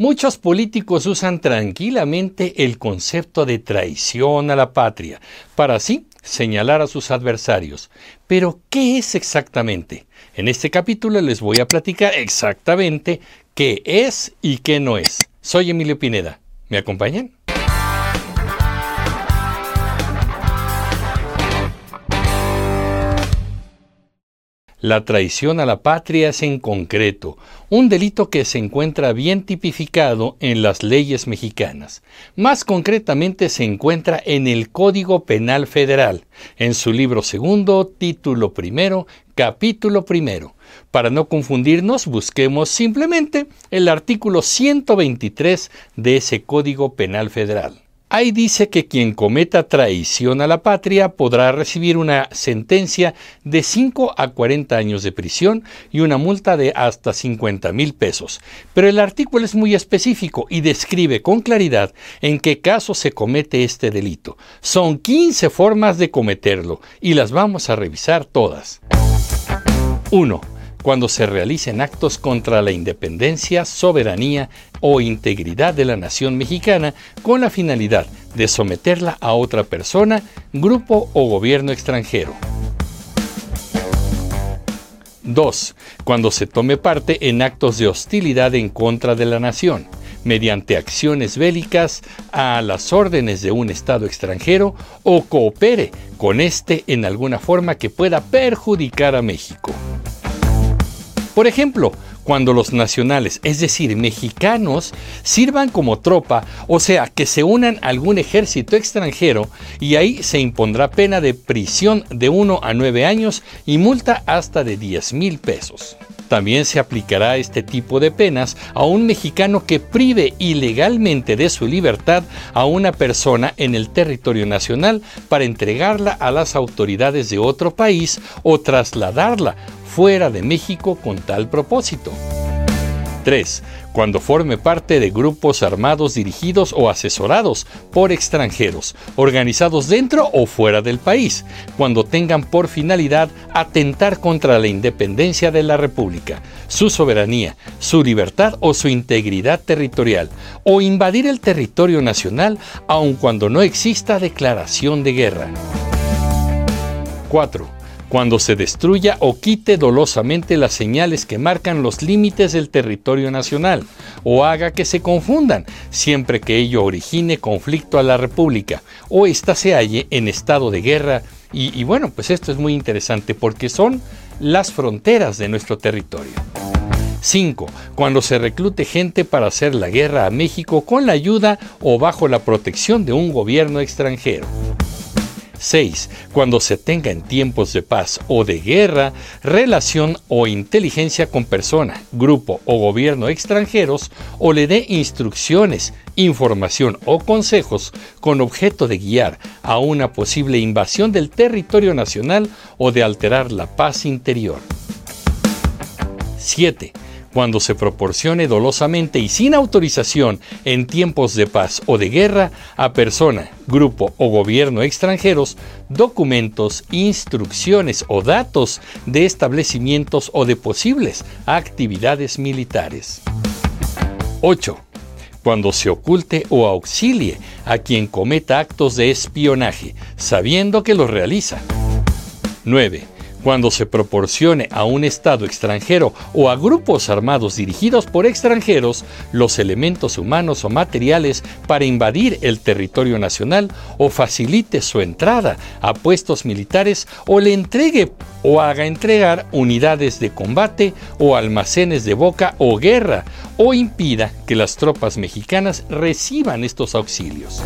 Muchos políticos usan tranquilamente el concepto de traición a la patria para así señalar a sus adversarios. Pero, ¿qué es exactamente? En este capítulo les voy a platicar exactamente qué es y qué no es. Soy Emilio Pineda. ¿Me acompañan? La traición a la patria es en concreto un delito que se encuentra bien tipificado en las leyes mexicanas. Más concretamente se encuentra en el Código Penal Federal, en su libro segundo, título primero, capítulo primero. Para no confundirnos, busquemos simplemente el artículo 123 de ese Código Penal Federal. Ahí dice que quien cometa traición a la patria podrá recibir una sentencia de 5 a 40 años de prisión y una multa de hasta 50 mil pesos. Pero el artículo es muy específico y describe con claridad en qué caso se comete este delito. Son 15 formas de cometerlo y las vamos a revisar todas. 1 cuando se realicen actos contra la independencia, soberanía o integridad de la nación mexicana con la finalidad de someterla a otra persona, grupo o gobierno extranjero. 2. Cuando se tome parte en actos de hostilidad en contra de la nación, mediante acciones bélicas a las órdenes de un Estado extranjero o coopere con éste en alguna forma que pueda perjudicar a México. Por ejemplo, cuando los nacionales, es decir, mexicanos, sirvan como tropa, o sea, que se unan a algún ejército extranjero y ahí se impondrá pena de prisión de 1 a 9 años y multa hasta de 10 mil pesos. También se aplicará este tipo de penas a un mexicano que prive ilegalmente de su libertad a una persona en el territorio nacional para entregarla a las autoridades de otro país o trasladarla fuera de México con tal propósito. 3. Cuando forme parte de grupos armados dirigidos o asesorados por extranjeros, organizados dentro o fuera del país, cuando tengan por finalidad atentar contra la independencia de la República, su soberanía, su libertad o su integridad territorial, o invadir el territorio nacional aun cuando no exista declaración de guerra. 4 cuando se destruya o quite dolosamente las señales que marcan los límites del territorio nacional, o haga que se confundan, siempre que ello origine conflicto a la República, o ésta se halle en estado de guerra. Y, y bueno, pues esto es muy interesante porque son las fronteras de nuestro territorio. 5. Cuando se reclute gente para hacer la guerra a México con la ayuda o bajo la protección de un gobierno extranjero. 6. Cuando se tenga en tiempos de paz o de guerra relación o inteligencia con persona, grupo o gobierno extranjeros o le dé instrucciones, información o consejos con objeto de guiar a una posible invasión del territorio nacional o de alterar la paz interior. 7 cuando se proporcione dolosamente y sin autorización en tiempos de paz o de guerra a persona, grupo o gobierno extranjeros documentos, instrucciones o datos de establecimientos o de posibles actividades militares. 8 cuando se oculte o auxilie a quien cometa actos de espionaje, sabiendo que los realiza. 9 cuando se proporcione a un Estado extranjero o a grupos armados dirigidos por extranjeros los elementos humanos o materiales para invadir el territorio nacional o facilite su entrada a puestos militares o le entregue o haga entregar unidades de combate o almacenes de boca o guerra o impida que las tropas mexicanas reciban estos auxilios.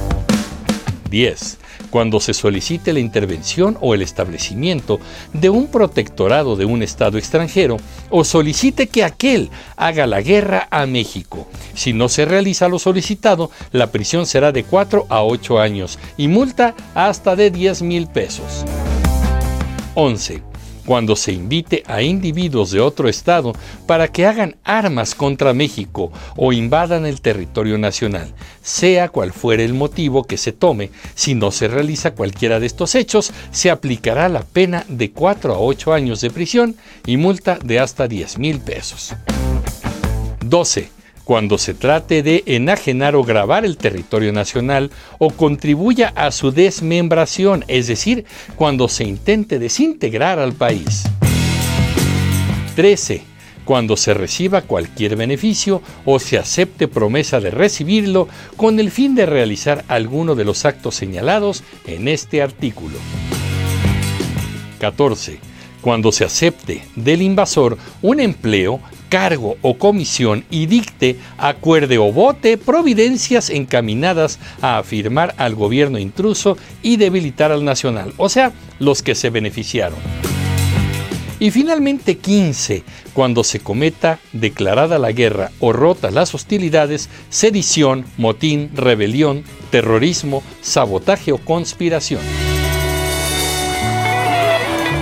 10 cuando se solicite la intervención o el establecimiento de un protectorado de un Estado extranjero o solicite que aquel haga la guerra a México. Si no se realiza lo solicitado, la prisión será de 4 a 8 años y multa hasta de 10 mil pesos. 11 cuando se invite a individuos de otro estado para que hagan armas contra México o invadan el territorio nacional, sea cual fuere el motivo que se tome, si no se realiza cualquiera de estos hechos, se aplicará la pena de 4 a 8 años de prisión y multa de hasta 10 mil pesos. 12 cuando se trate de enajenar o grabar el territorio nacional o contribuya a su desmembración, es decir, cuando se intente desintegrar al país. 13 cuando se reciba cualquier beneficio o se acepte promesa de recibirlo con el fin de realizar alguno de los actos señalados en este artículo. 14. Cuando se acepte del invasor un empleo, cargo o comisión y dicte, acuerde o vote providencias encaminadas a afirmar al gobierno intruso y debilitar al nacional, o sea, los que se beneficiaron. Y finalmente 15, cuando se cometa declarada la guerra o rotas las hostilidades, sedición, motín, rebelión, terrorismo, sabotaje o conspiración.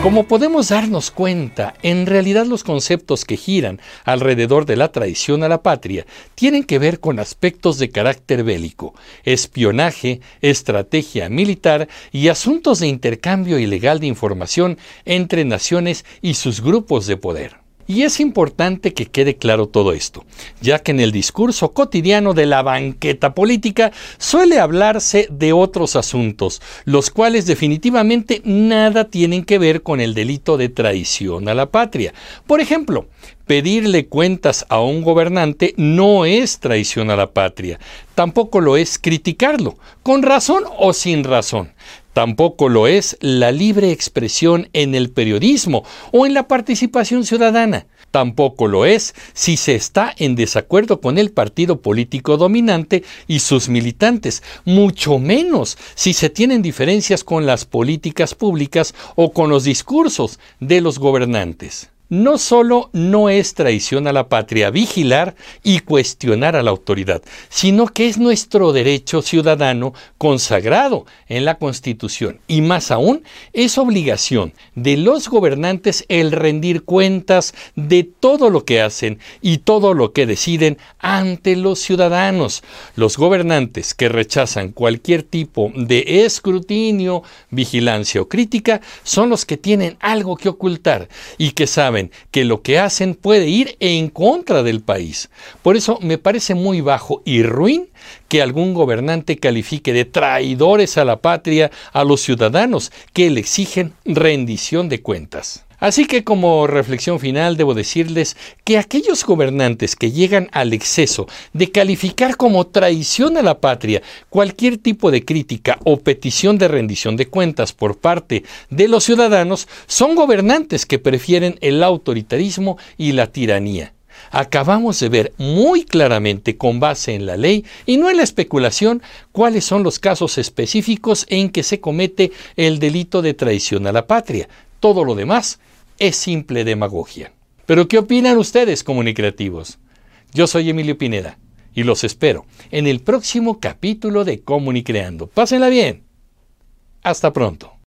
Como podemos darnos cuenta, en realidad los conceptos que giran alrededor de la traición a la patria tienen que ver con aspectos de carácter bélico, espionaje, estrategia militar y asuntos de intercambio ilegal de información entre naciones y sus grupos de poder. Y es importante que quede claro todo esto, ya que en el discurso cotidiano de la banqueta política suele hablarse de otros asuntos, los cuales definitivamente nada tienen que ver con el delito de traición a la patria. Por ejemplo, pedirle cuentas a un gobernante no es traición a la patria, tampoco lo es criticarlo, con razón o sin razón. Tampoco lo es la libre expresión en el periodismo o en la participación ciudadana. Tampoco lo es si se está en desacuerdo con el partido político dominante y sus militantes, mucho menos si se tienen diferencias con las políticas públicas o con los discursos de los gobernantes no solo no es traición a la patria vigilar y cuestionar a la autoridad, sino que es nuestro derecho ciudadano consagrado en la Constitución y más aún es obligación de los gobernantes el rendir cuentas de todo lo que hacen y todo lo que deciden ante los ciudadanos. Los gobernantes que rechazan cualquier tipo de escrutinio, vigilancia o crítica son los que tienen algo que ocultar y que saben que lo que hacen puede ir en contra del país. Por eso me parece muy bajo y ruin que algún gobernante califique de traidores a la patria a los ciudadanos que le exigen rendición de cuentas. Así que como reflexión final debo decirles que aquellos gobernantes que llegan al exceso de calificar como traición a la patria cualquier tipo de crítica o petición de rendición de cuentas por parte de los ciudadanos son gobernantes que prefieren el autoritarismo y la tiranía acabamos de ver muy claramente con base en la ley y no en la especulación cuáles son los casos específicos en que se comete el delito de traición a la patria. Todo lo demás es simple demagogia. Pero ¿qué opinan ustedes, comunicativos? Yo soy Emilio Pineda y los espero en el próximo capítulo de Comunicreando. Pásenla bien. Hasta pronto.